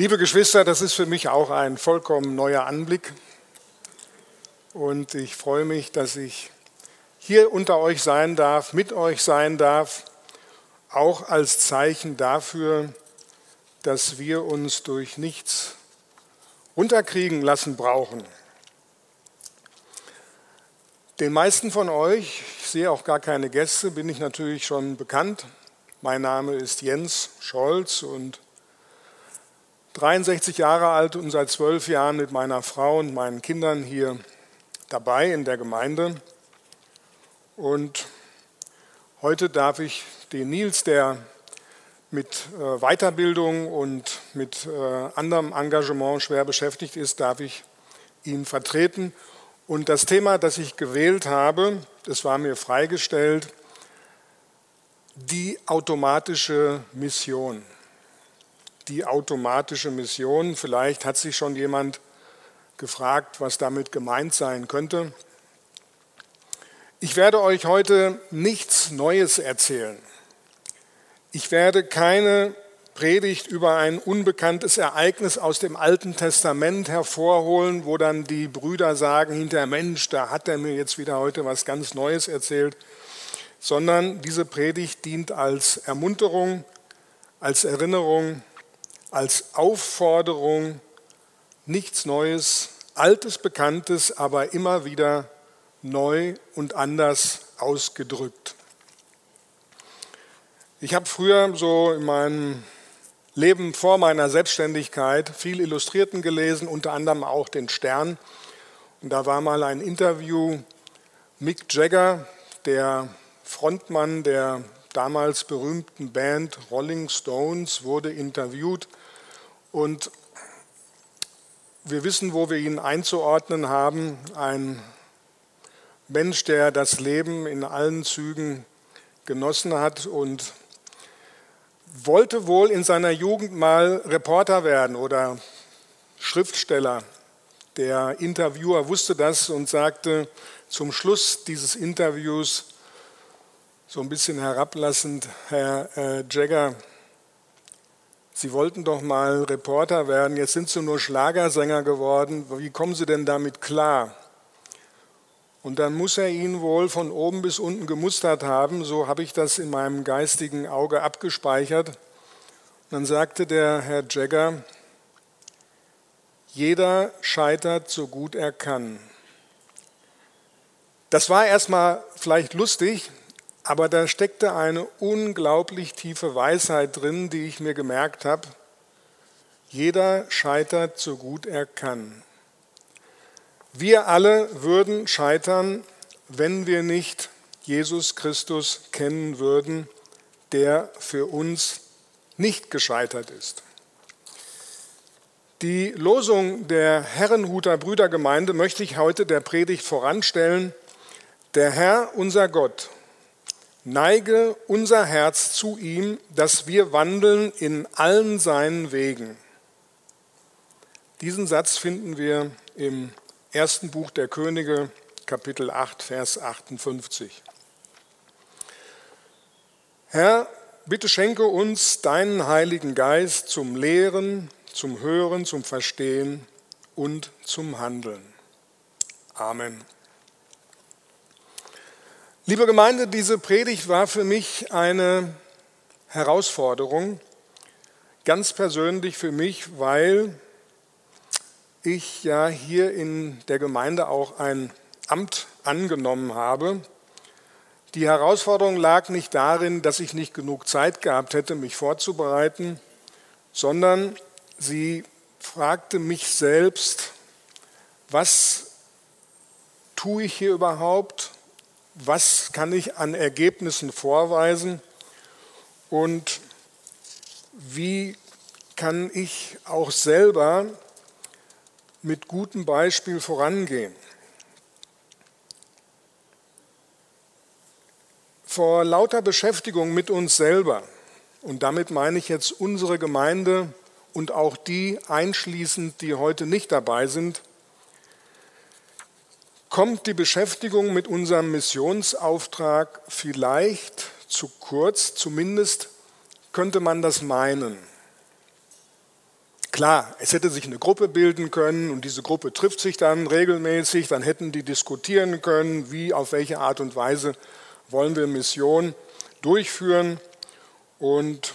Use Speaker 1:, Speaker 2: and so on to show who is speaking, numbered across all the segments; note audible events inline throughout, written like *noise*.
Speaker 1: Liebe Geschwister, das ist für mich auch ein vollkommen neuer Anblick. Und ich freue mich, dass ich hier unter euch sein darf, mit euch sein darf, auch als Zeichen dafür, dass wir uns durch nichts unterkriegen lassen brauchen. Den meisten von euch, ich sehe auch gar keine Gäste, bin ich natürlich schon bekannt. Mein Name ist Jens Scholz und 63 Jahre alt und seit zwölf Jahren mit meiner Frau und meinen Kindern hier dabei in der Gemeinde. Und heute darf ich den Nils, der mit äh, Weiterbildung und mit äh, anderem Engagement schwer beschäftigt ist, darf ich ihn vertreten und das Thema, das ich gewählt habe, das war mir freigestellt, die automatische Mission. Die automatische Mission, vielleicht hat sich schon jemand gefragt, was damit gemeint sein könnte. Ich werde euch heute nichts Neues erzählen. Ich werde keine Predigt über ein unbekanntes Ereignis aus dem Alten Testament hervorholen, wo dann die Brüder sagen, hinter Mensch, da hat er mir jetzt wieder heute was ganz Neues erzählt, sondern diese Predigt dient als Ermunterung, als Erinnerung, als Aufforderung, nichts Neues, altes Bekanntes, aber immer wieder neu und anders ausgedrückt. Ich habe früher so in meinem Leben vor meiner Selbstständigkeit viel Illustrierten gelesen, unter anderem auch den Stern. Und da war mal ein Interview, Mick Jagger, der Frontmann der damals berühmten Band Rolling Stones, wurde interviewt. Und wir wissen, wo wir ihn einzuordnen haben. Ein Mensch, der das Leben in allen Zügen genossen hat und wollte wohl in seiner Jugend mal Reporter werden oder Schriftsteller. Der Interviewer wusste das und sagte zum Schluss dieses Interviews so ein bisschen herablassend, Herr äh, Jagger, Sie wollten doch mal Reporter werden, jetzt sind Sie nur Schlagersänger geworden, wie kommen Sie denn damit klar? Und dann muss er ihn wohl von oben bis unten gemustert haben, so habe ich das in meinem geistigen Auge abgespeichert. Und dann sagte der Herr Jagger, jeder scheitert so gut er kann. Das war erstmal vielleicht lustig, aber da steckte eine unglaublich tiefe Weisheit drin, die ich mir gemerkt habe. Jeder scheitert so gut er kann. Wir alle würden scheitern, wenn wir nicht Jesus Christus kennen würden, der für uns nicht gescheitert ist. Die Losung der Herrenhuter Brüdergemeinde möchte ich heute der Predigt voranstellen. Der Herr, unser Gott, neige unser Herz zu ihm, dass wir wandeln in allen seinen Wegen. Diesen Satz finden wir im ersten Buch der Könige, Kapitel 8, Vers 58. Herr, bitte schenke uns deinen Heiligen Geist zum Lehren, zum Hören, zum Verstehen und zum Handeln. Amen. Liebe Gemeinde, diese Predigt war für mich eine Herausforderung, ganz persönlich für mich, weil ich ja hier in der Gemeinde auch ein Amt angenommen habe. Die Herausforderung lag nicht darin, dass ich nicht genug Zeit gehabt hätte, mich vorzubereiten, sondern sie fragte mich selbst, was tue ich hier überhaupt? Was kann ich an Ergebnissen vorweisen? Und wie kann ich auch selber mit gutem Beispiel vorangehen. Vor lauter Beschäftigung mit uns selber, und damit meine ich jetzt unsere Gemeinde und auch die einschließend, die heute nicht dabei sind, kommt die Beschäftigung mit unserem Missionsauftrag vielleicht zu kurz, zumindest könnte man das meinen. Klar, es hätte sich eine Gruppe bilden können und diese Gruppe trifft sich dann regelmäßig, dann hätten die diskutieren können, wie, auf welche Art und Weise wollen wir Mission durchführen. Und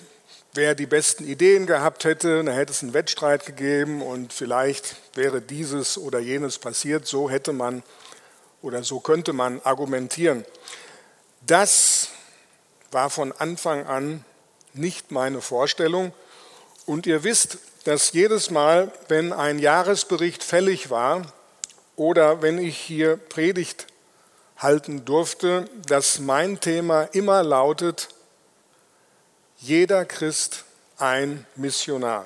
Speaker 1: wer die besten Ideen gehabt hätte, dann hätte es einen Wettstreit gegeben und vielleicht wäre dieses oder jenes passiert. So hätte man oder so könnte man argumentieren. Das war von Anfang an nicht meine Vorstellung. Und ihr wisst, dass jedes Mal, wenn ein Jahresbericht fällig war oder wenn ich hier Predigt halten durfte, dass mein Thema immer lautet, jeder Christ ein Missionar.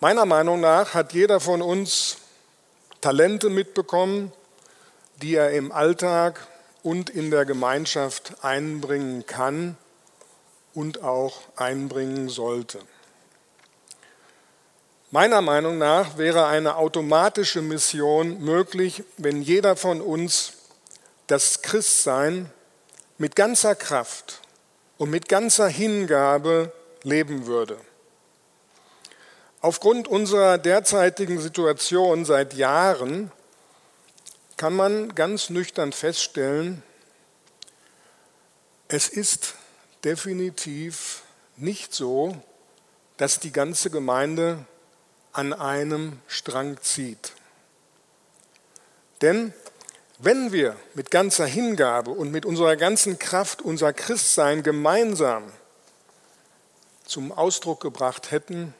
Speaker 1: Meiner Meinung nach hat jeder von uns Talente mitbekommen, die er im Alltag und in der Gemeinschaft einbringen kann und auch einbringen sollte. Meiner Meinung nach wäre eine automatische Mission möglich, wenn jeder von uns das Christsein mit ganzer Kraft und mit ganzer Hingabe leben würde. Aufgrund unserer derzeitigen Situation seit Jahren kann man ganz nüchtern feststellen, es ist definitiv nicht so, dass die ganze Gemeinde an einem Strang zieht. Denn wenn wir mit ganzer Hingabe und mit unserer ganzen Kraft unser Christsein gemeinsam zum Ausdruck gebracht hätten,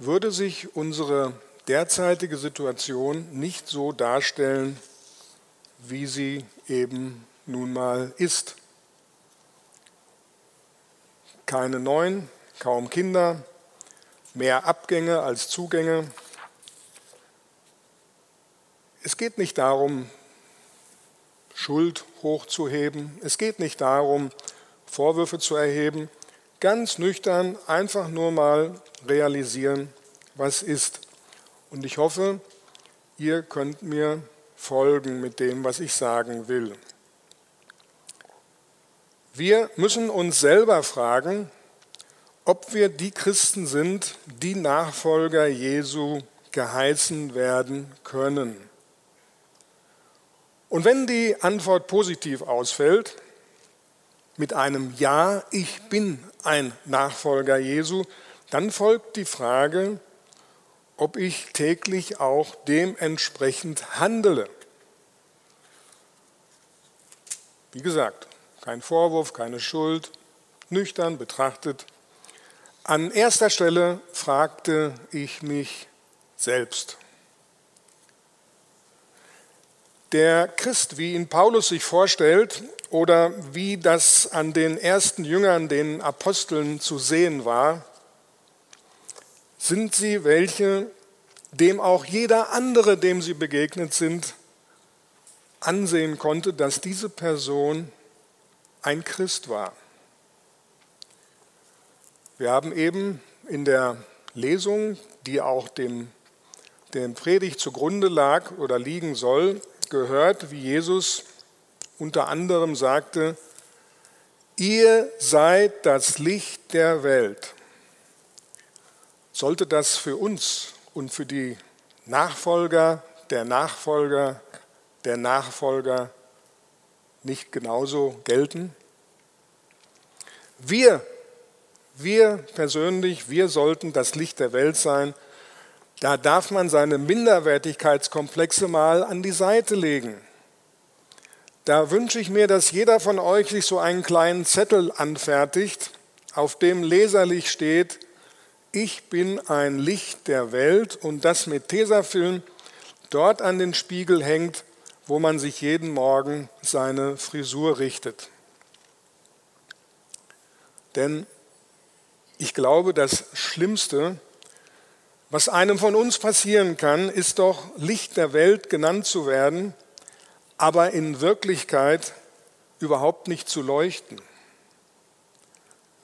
Speaker 1: würde sich unsere derzeitige Situation nicht so darstellen, wie sie eben nun mal ist. Keine neuen, kaum Kinder, mehr Abgänge als Zugänge. Es geht nicht darum, Schuld hochzuheben. Es geht nicht darum, Vorwürfe zu erheben. Ganz nüchtern einfach nur mal realisieren, was ist. Und ich hoffe, ihr könnt mir folgen mit dem, was ich sagen will. Wir müssen uns selber fragen, ob wir die Christen sind, die Nachfolger Jesu geheißen werden können. Und wenn die Antwort positiv ausfällt, mit einem Ja, ich bin ein Nachfolger Jesu, dann folgt die Frage, ob ich täglich auch dementsprechend handele. Wie gesagt, kein Vorwurf, keine Schuld, nüchtern betrachtet an erster Stelle fragte ich mich selbst. Der Christ, wie ihn Paulus sich vorstellt oder wie das an den ersten Jüngern, den Aposteln zu sehen war, sind sie welche, dem auch jeder andere, dem sie begegnet sind, ansehen konnte, dass diese Person ein Christ war. Wir haben eben in der Lesung, die auch dem, dem Predigt zugrunde lag oder liegen soll, gehört, wie Jesus unter anderem sagte, ihr seid das Licht der Welt. Sollte das für uns und für die Nachfolger der Nachfolger der Nachfolger nicht genauso gelten? Wir wir persönlich, wir sollten das Licht der Welt sein. Da darf man seine Minderwertigkeitskomplexe mal an die Seite legen. Da wünsche ich mir, dass jeder von euch sich so einen kleinen Zettel anfertigt, auf dem leserlich steht, ich bin ein Licht der Welt und das mit Tesafilm dort an den Spiegel hängt, wo man sich jeden Morgen seine Frisur richtet. Denn ich glaube, das Schlimmste, was einem von uns passieren kann, ist doch Licht der Welt genannt zu werden, aber in Wirklichkeit überhaupt nicht zu leuchten.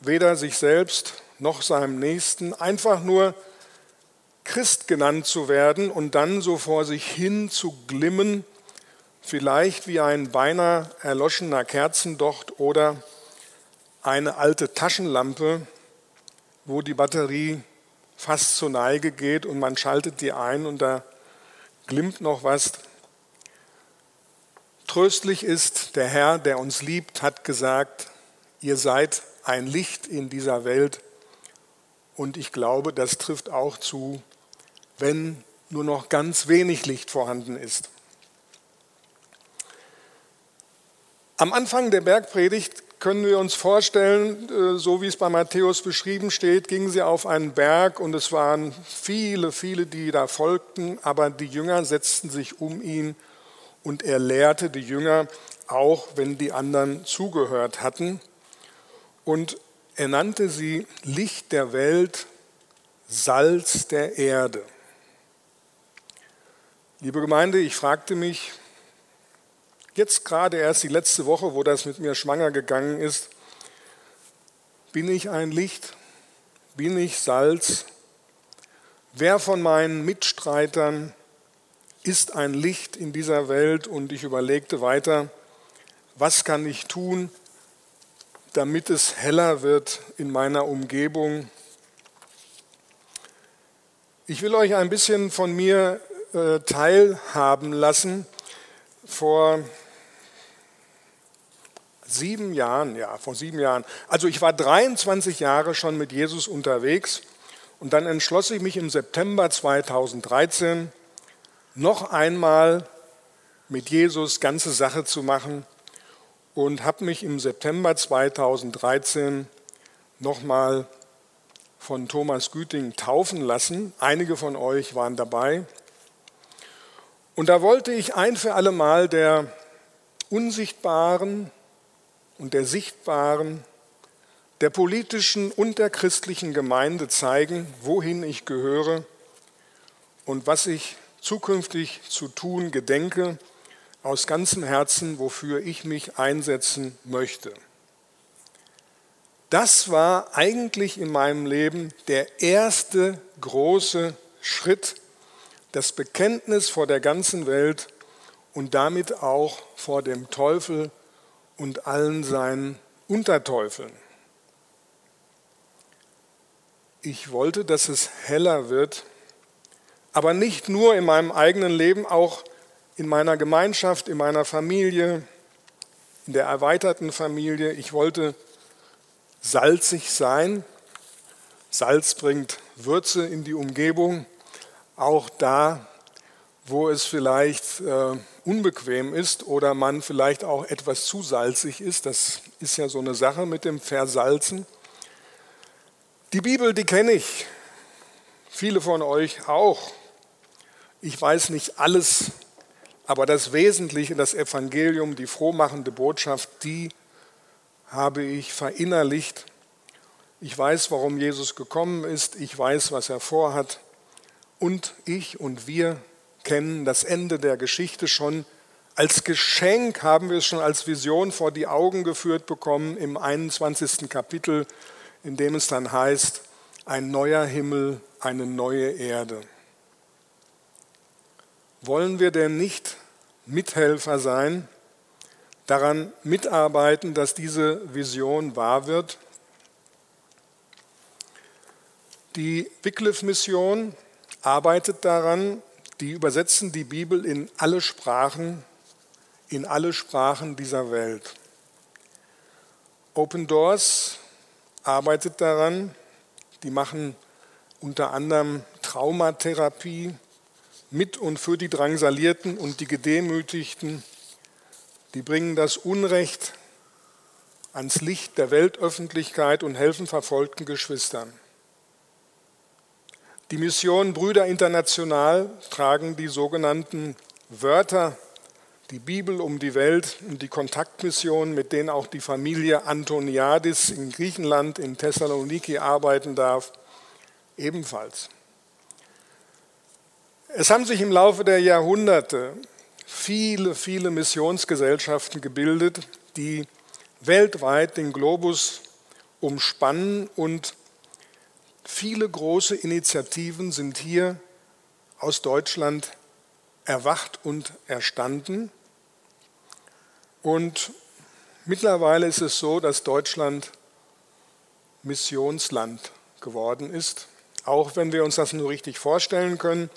Speaker 1: Weder sich selbst noch seinem Nächsten, einfach nur Christ genannt zu werden und dann so vor sich hin zu glimmen, vielleicht wie ein beinahe erloschener Kerzendocht oder eine alte Taschenlampe, wo die Batterie fast zur Neige geht und man schaltet die ein und da glimmt noch was. Tröstlich ist, der Herr, der uns liebt, hat gesagt, ihr seid ein Licht in dieser Welt. Und ich glaube, das trifft auch zu, wenn nur noch ganz wenig Licht vorhanden ist. Am Anfang der Bergpredigt können wir uns vorstellen, äh, so wie es bei Matthäus beschrieben steht, gingen sie auf einen Berg und es waren viele, viele, die da folgten, aber die Jünger setzten sich um ihn und er lehrte die Jünger, auch wenn die anderen zugehört hatten. Und er nannte sie Licht der Welt, Salz der Erde. Liebe Gemeinde, ich fragte mich, Jetzt gerade erst die letzte Woche, wo das mit mir schwanger gegangen ist, bin ich ein Licht, bin ich Salz. Wer von meinen Mitstreitern ist ein Licht in dieser Welt? Und ich überlegte weiter, was kann ich tun, damit es heller wird in meiner Umgebung? Ich will euch ein bisschen von mir äh, teilhaben lassen. Vor sieben Jahren, ja, vor sieben Jahren. Also ich war 23 Jahre schon mit Jesus unterwegs und dann entschloss ich mich im September 2013 noch einmal mit Jesus ganze Sache zu machen und habe mich im September 2013 nochmal von Thomas Güting taufen lassen. Einige von euch waren dabei. Und da wollte ich ein für alle Mal der unsichtbaren und der sichtbaren, der politischen und der christlichen Gemeinde zeigen, wohin ich gehöre und was ich zukünftig zu tun gedenke, aus ganzem Herzen, wofür ich mich einsetzen möchte. Das war eigentlich in meinem Leben der erste große Schritt, das Bekenntnis vor der ganzen Welt und damit auch vor dem Teufel und allen seinen Unterteufeln. Ich wollte, dass es heller wird, aber nicht nur in meinem eigenen Leben, auch in meiner Gemeinschaft, in meiner Familie, in der erweiterten Familie. Ich wollte salzig sein. Salz bringt Würze in die Umgebung, auch da, wo es vielleicht äh, unbequem ist oder man vielleicht auch etwas zu salzig ist. Das ist ja so eine Sache mit dem Versalzen. Die Bibel, die kenne ich. Viele von euch auch. Ich weiß nicht alles, aber das Wesentliche, das Evangelium, die frohmachende Botschaft, die habe ich verinnerlicht. Ich weiß, warum Jesus gekommen ist. Ich weiß, was er vorhat. Und ich und wir kennen das Ende der Geschichte schon. Als Geschenk haben wir es schon als Vision vor die Augen geführt bekommen im 21. Kapitel, in dem es dann heißt, ein neuer Himmel, eine neue Erde. Wollen wir denn nicht Mithelfer sein, daran mitarbeiten, dass diese Vision wahr wird? Die Wycliffe-Mission arbeitet daran, die übersetzen die Bibel in alle Sprachen, in alle Sprachen dieser Welt. Open Doors arbeitet daran, die machen unter anderem Traumatherapie mit und für die Drangsalierten und die Gedemütigten. Die bringen das Unrecht ans Licht der Weltöffentlichkeit und helfen verfolgten Geschwistern. Die Mission Brüder International tragen die sogenannten Wörter, die Bibel um die Welt und die Kontaktmission, mit denen auch die Familie Antoniadis in Griechenland, in Thessaloniki arbeiten darf, ebenfalls. Es haben sich im Laufe der Jahrhunderte viele, viele Missionsgesellschaften gebildet, die weltweit den Globus umspannen und Viele große Initiativen sind hier aus Deutschland erwacht und erstanden. Und mittlerweile ist es so, dass Deutschland Missionsland geworden ist. Auch wenn wir uns das nur richtig vorstellen können,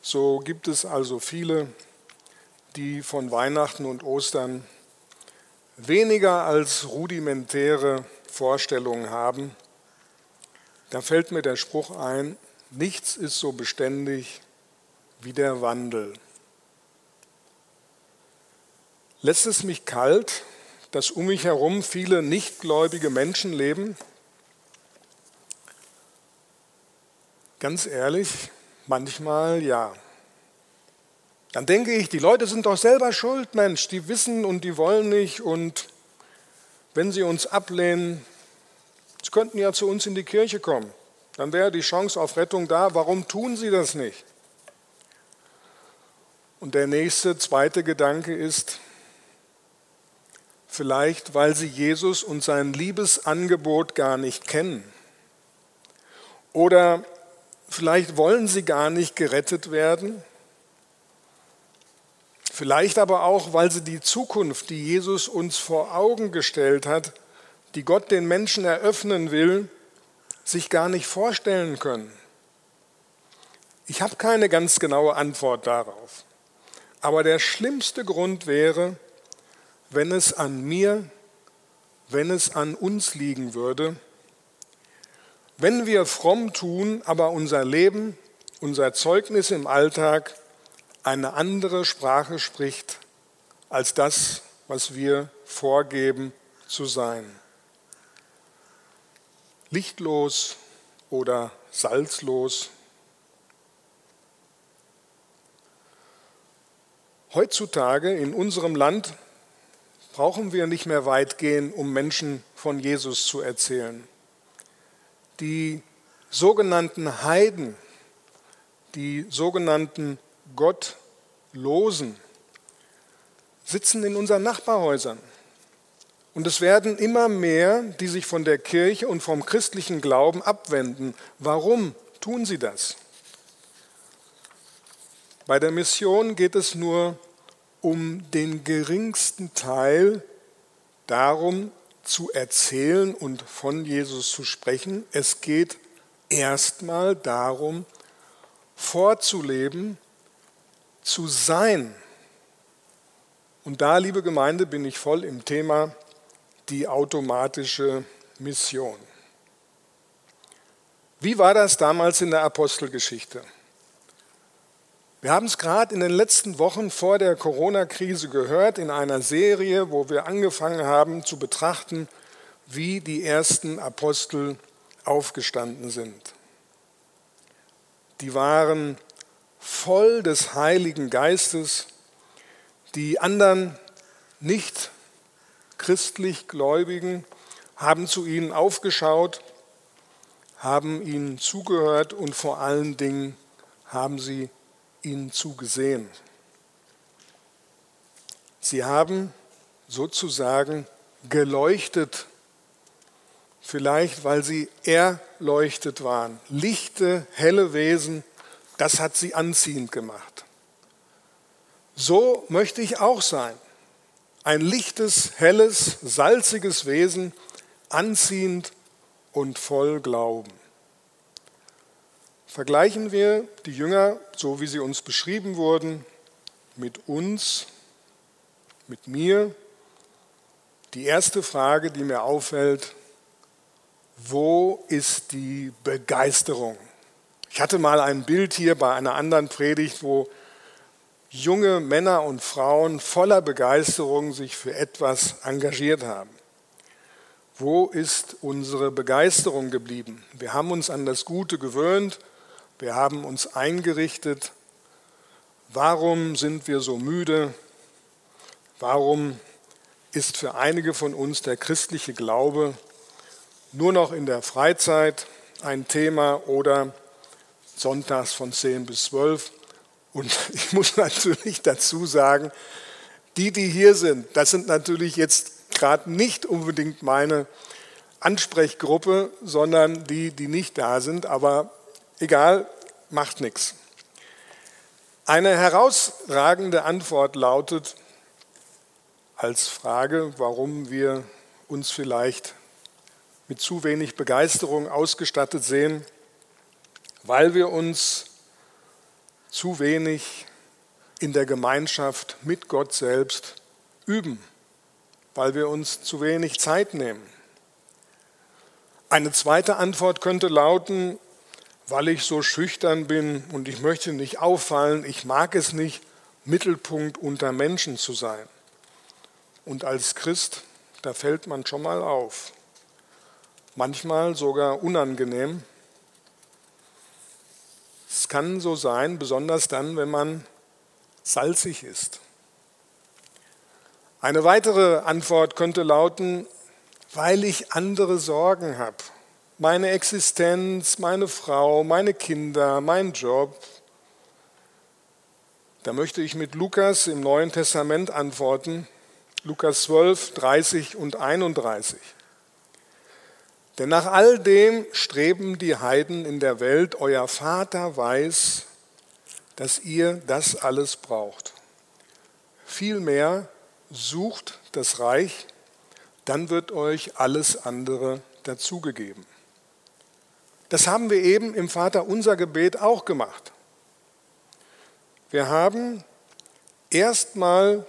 Speaker 1: so gibt es also viele, die von Weihnachten und Ostern weniger als rudimentäre Vorstellungen haben. Da fällt mir der Spruch ein, nichts ist so beständig wie der Wandel. Lässt es mich kalt, dass um mich herum viele nichtgläubige Menschen leben? Ganz ehrlich, manchmal ja. Dann denke ich, die Leute sind doch selber schuld, Mensch, die wissen und die wollen nicht und wenn sie uns ablehnen, sie könnten ja zu uns in die Kirche kommen, dann wäre die Chance auf Rettung da, warum tun sie das nicht? Und der nächste, zweite Gedanke ist, vielleicht weil sie Jesus und sein Liebesangebot gar nicht kennen. Oder vielleicht wollen sie gar nicht gerettet werden. Vielleicht aber auch, weil sie die Zukunft, die Jesus uns vor Augen gestellt hat, die Gott den Menschen eröffnen will, sich gar nicht vorstellen können. Ich habe keine ganz genaue Antwort darauf. Aber der schlimmste Grund wäre, wenn es an mir, wenn es an uns liegen würde, wenn wir fromm tun, aber unser Leben, unser Zeugnis im Alltag eine andere Sprache spricht als das, was wir vorgeben zu sein. Lichtlos oder salzlos Heutzutage in unserem Land brauchen wir nicht mehr weit gehen, um Menschen von Jesus zu erzählen. Die sogenannten Heiden, die sogenannten Gottlosen sitzen in unseren Nachbarhäusern. Und es werden immer mehr, die sich von der Kirche und vom christlichen Glauben abwenden. Warum tun sie das? Bei der Mission geht es nur um den geringsten Teil darum zu erzählen und von Jesus zu sprechen. Es geht erstmal darum, vorzuleben, zu sein. Und da, liebe Gemeinde, bin ich voll im Thema die automatische Mission. Wie war das damals in der Apostelgeschichte? Wir haben es gerade in den letzten Wochen vor der Corona-Krise gehört in einer Serie, wo wir angefangen haben zu betrachten, wie die ersten Apostel aufgestanden sind. Die waren voll des Heiligen Geistes, die anderen nicht christlich Gläubigen haben zu ihnen aufgeschaut, haben ihnen zugehört und vor allen Dingen haben sie ihnen zugesehen. Sie haben sozusagen geleuchtet, vielleicht weil sie erleuchtet waren. Lichte, helle Wesen, das hat sie anziehend gemacht. So möchte ich auch sein. Ein lichtes, helles, salziges Wesen, anziehend und voll Glauben. Vergleichen wir die Jünger, so wie sie uns beschrieben wurden, mit uns, mit mir. Die erste Frage, die mir auffällt, wo ist die Begeisterung? Ich hatte mal ein Bild hier bei einer anderen Predigt, wo junge Männer und Frauen voller Begeisterung sich für etwas engagiert haben. Wo ist unsere Begeisterung geblieben? Wir haben uns an das Gute gewöhnt wir haben uns eingerichtet. Warum sind wir so müde? Warum ist für einige von uns der christliche Glaube nur noch in der Freizeit ein Thema oder sonntags von 10 bis 12? Und *laughs* ich muss natürlich dazu sagen, die, die hier sind, das sind natürlich jetzt gerade nicht unbedingt meine Ansprechgruppe, sondern die, die nicht da sind. Aber Egal, macht nichts. Eine herausragende Antwort lautet als Frage, warum wir uns vielleicht mit zu wenig Begeisterung ausgestattet sehen, weil wir uns zu wenig in der Gemeinschaft mit Gott selbst üben, weil wir uns zu wenig Zeit nehmen. Eine zweite Antwort könnte lauten, weil ich so schüchtern bin und ich möchte nicht auffallen, ich mag es nicht, Mittelpunkt unter Menschen zu sein. Und als Christ, da fällt man schon mal auf. Manchmal sogar unangenehm. Es kann so sein, besonders dann, wenn man salzig ist. Eine weitere Antwort könnte lauten, weil ich andere Sorgen habe. Meine Existenz, meine Frau, meine Kinder, mein Job. Da möchte ich mit Lukas im Neuen Testament antworten. Lukas 12, 30 und 31. Denn nach all dem streben die Heiden in der Welt. Euer Vater weiß, dass ihr das alles braucht. Vielmehr sucht das Reich, dann wird euch alles andere dazugegeben. Das haben wir eben im Vater unser Gebet auch gemacht. Wir haben erstmal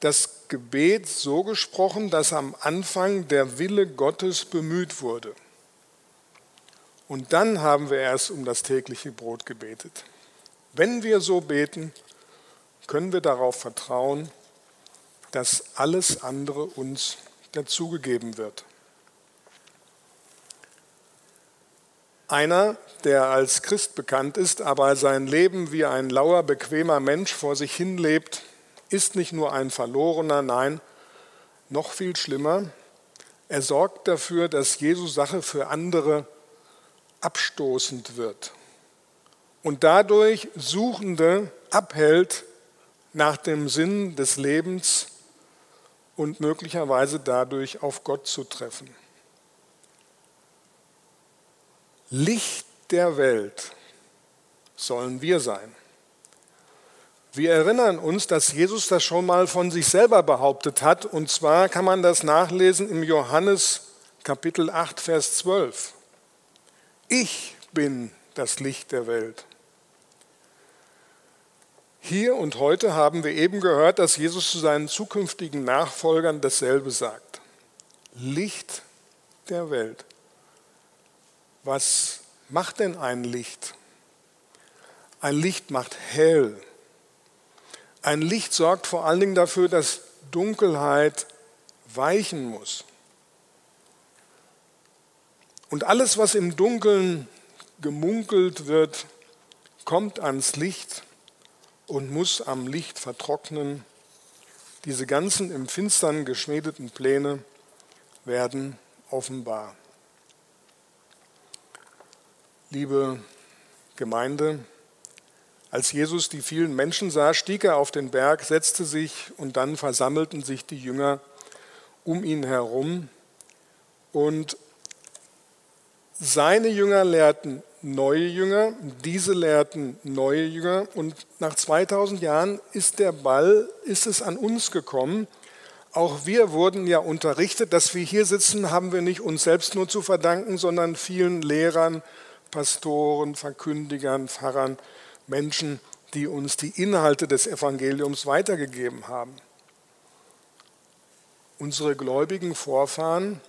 Speaker 1: das Gebet so gesprochen, dass am Anfang der Wille Gottes bemüht wurde. Und dann haben wir erst um das tägliche Brot gebetet. Wenn wir so beten, können wir darauf vertrauen, dass alles andere uns dazugegeben wird. Einer, der als Christ bekannt ist, aber sein Leben wie ein lauer, bequemer Mensch vor sich hin lebt, ist nicht nur ein Verlorener, nein, noch viel schlimmer. Er sorgt dafür, dass Jesus Sache für andere abstoßend wird und dadurch Suchende abhält nach dem Sinn des Lebens und möglicherweise dadurch auf Gott zu treffen. Licht der Welt sollen wir sein. Wir erinnern uns, dass Jesus das schon mal von sich selber behauptet hat. Und zwar kann man das nachlesen im Johannes Kapitel 8, Vers 12. Ich bin das Licht der Welt. Hier und heute haben wir eben gehört, dass Jesus zu seinen zukünftigen Nachfolgern dasselbe sagt. Licht der Welt. Was macht denn ein Licht? Ein Licht macht hell. Ein Licht sorgt vor allen Dingen dafür, dass Dunkelheit weichen muss. Und alles, was im Dunkeln gemunkelt wird, kommt ans Licht und muss am Licht vertrocknen. Diese ganzen im Finstern geschmiedeten Pläne werden offenbar. Liebe Gemeinde, als Jesus die vielen Menschen sah, stieg er auf den Berg, setzte sich und dann versammelten sich die Jünger um ihn herum. Und seine Jünger lehrten neue Jünger, diese lehrten neue Jünger. Und nach 2000 Jahren ist der Ball, ist es an uns gekommen. Auch wir wurden ja unterrichtet, dass wir hier sitzen, haben wir nicht uns selbst nur zu verdanken, sondern vielen Lehrern, Pastoren, Verkündigern, Pfarrern, Menschen, die uns die Inhalte des Evangeliums weitergegeben haben. Unsere gläubigen Vorfahren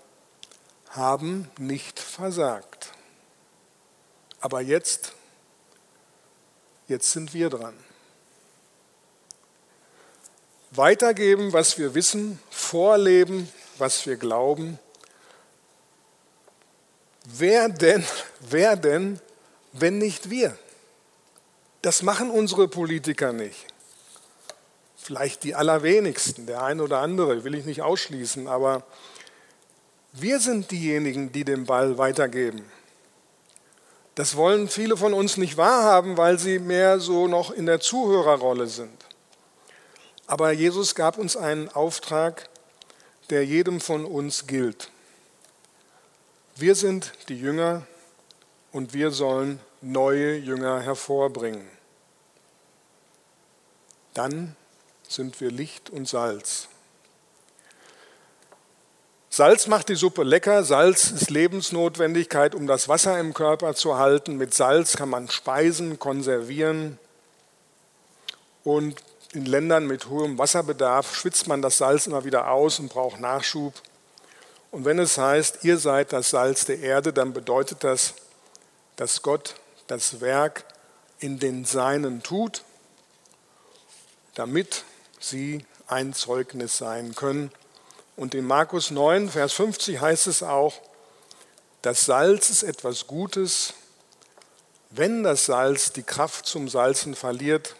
Speaker 1: haben nicht versagt. Aber jetzt, jetzt sind wir dran. Weitergeben, was wir wissen, vorleben, was wir glauben. Wer denn, wer denn, wenn nicht wir? Das machen unsere Politiker nicht. Vielleicht die allerwenigsten, der eine oder andere, will ich nicht ausschließen, aber wir sind diejenigen, die den Ball weitergeben. Das wollen viele von uns nicht wahrhaben, weil sie mehr so noch in der Zuhörerrolle sind. Aber Jesus gab uns einen Auftrag, der jedem von uns gilt. Wir sind die Jünger und wir sollen neue Jünger hervorbringen. Dann sind wir Licht und Salz. Salz macht die Suppe lecker. Salz ist Lebensnotwendigkeit, um das Wasser im Körper zu halten. Mit Salz kann man Speisen konservieren. Und in Ländern mit hohem Wasserbedarf schwitzt man das Salz immer wieder aus und braucht Nachschub. Und wenn es heißt, ihr seid das Salz der Erde, dann bedeutet das, dass Gott das Werk in den Seinen tut, damit sie ein Zeugnis sein können und in Markus 9, Vers 50 heißt es auch, das Salz ist etwas Gutes. Wenn das Salz die Kraft zum Salzen verliert,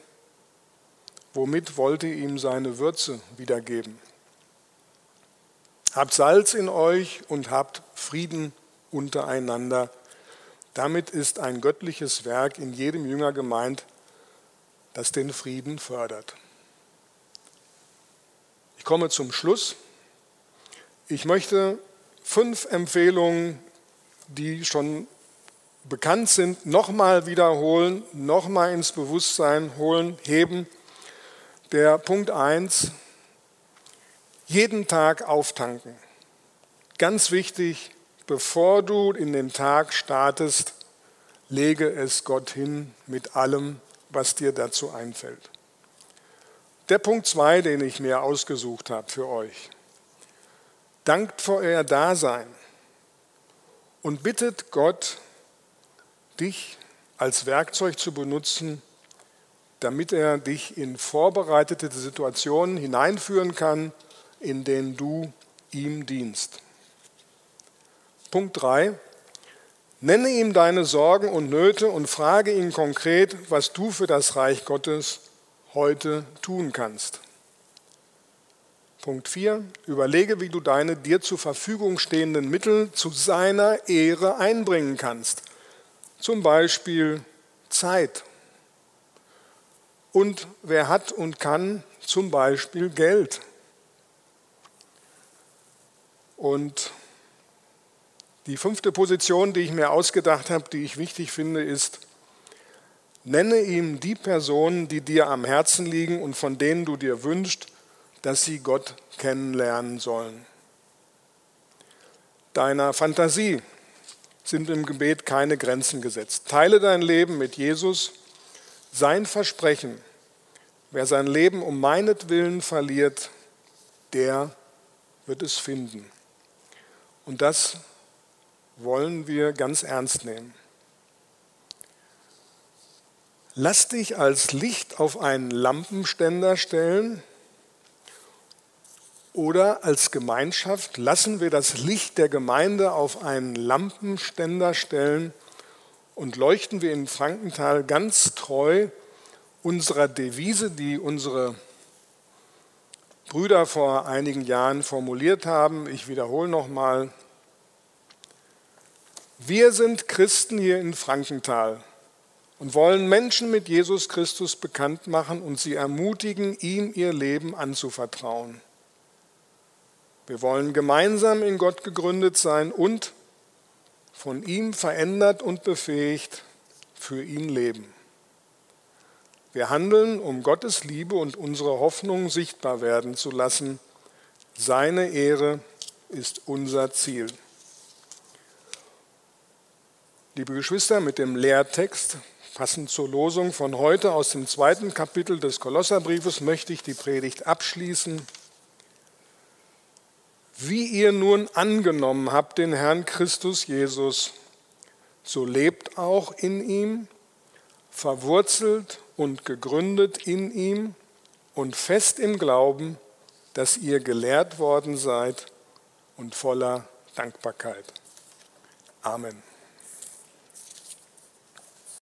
Speaker 1: womit wollte ihm seine Würze wiedergeben? Habt Salz in euch und habt Frieden untereinander. Damit ist ein göttliches Werk in jedem Jünger gemeint, das den Frieden fördert. Ich komme zum Schluss. Ich möchte fünf Empfehlungen, die schon bekannt sind, nochmal wiederholen, nochmal ins Bewusstsein holen, heben. Der Punkt 1, jeden Tag auftanken. Ganz wichtig, bevor du in den Tag startest, lege es Gott hin mit allem, was dir dazu einfällt. Der Punkt 2, den ich mir ausgesucht habe für euch. Dankt für euer Dasein und bittet Gott, dich als Werkzeug zu benutzen, damit er dich in vorbereitete Situationen hineinführen kann, in denen du ihm dienst. Punkt 3. Nenne ihm deine Sorgen und Nöte und frage ihn konkret, was du für das Reich Gottes heute tun kannst. Punkt 4. Überlege, wie du deine dir zur Verfügung stehenden Mittel zu seiner Ehre einbringen kannst. Zum Beispiel Zeit. Und wer hat und kann zum Beispiel Geld. Und die fünfte Position, die ich mir ausgedacht habe, die ich wichtig finde, ist, nenne ihm die Personen, die dir am Herzen liegen und von denen du dir wünschst, dass sie Gott kennenlernen sollen. Deiner Fantasie sind im Gebet keine Grenzen gesetzt. Teile dein Leben mit Jesus. Sein Versprechen, wer sein Leben um meinetwillen verliert, der wird es finden. Und das wollen wir ganz ernst nehmen. Lass dich als Licht auf einen Lampenständer stellen oder als Gemeinschaft lassen wir das Licht der Gemeinde auf einen Lampenständer stellen und leuchten wir in Frankenthal ganz treu unserer Devise, die unsere Brüder vor einigen Jahren formuliert haben. Ich wiederhole nochmal. Wir sind Christen hier in Frankenthal und wollen Menschen mit Jesus Christus bekannt machen und sie ermutigen, ihm ihr Leben anzuvertrauen. Wir wollen gemeinsam in Gott gegründet sein und von ihm verändert und befähigt für ihn leben. Wir handeln, um Gottes Liebe und unsere Hoffnung sichtbar werden zu lassen. Seine Ehre ist unser Ziel. Liebe Geschwister, mit dem Lehrtext, passend zur Losung von heute aus dem zweiten Kapitel des Kolosserbriefes, möchte ich die Predigt abschließen. Wie ihr nun angenommen habt den Herrn Christus Jesus, so lebt auch in ihm, verwurzelt und gegründet in ihm und fest im Glauben, dass ihr gelehrt worden seid und voller Dankbarkeit. Amen.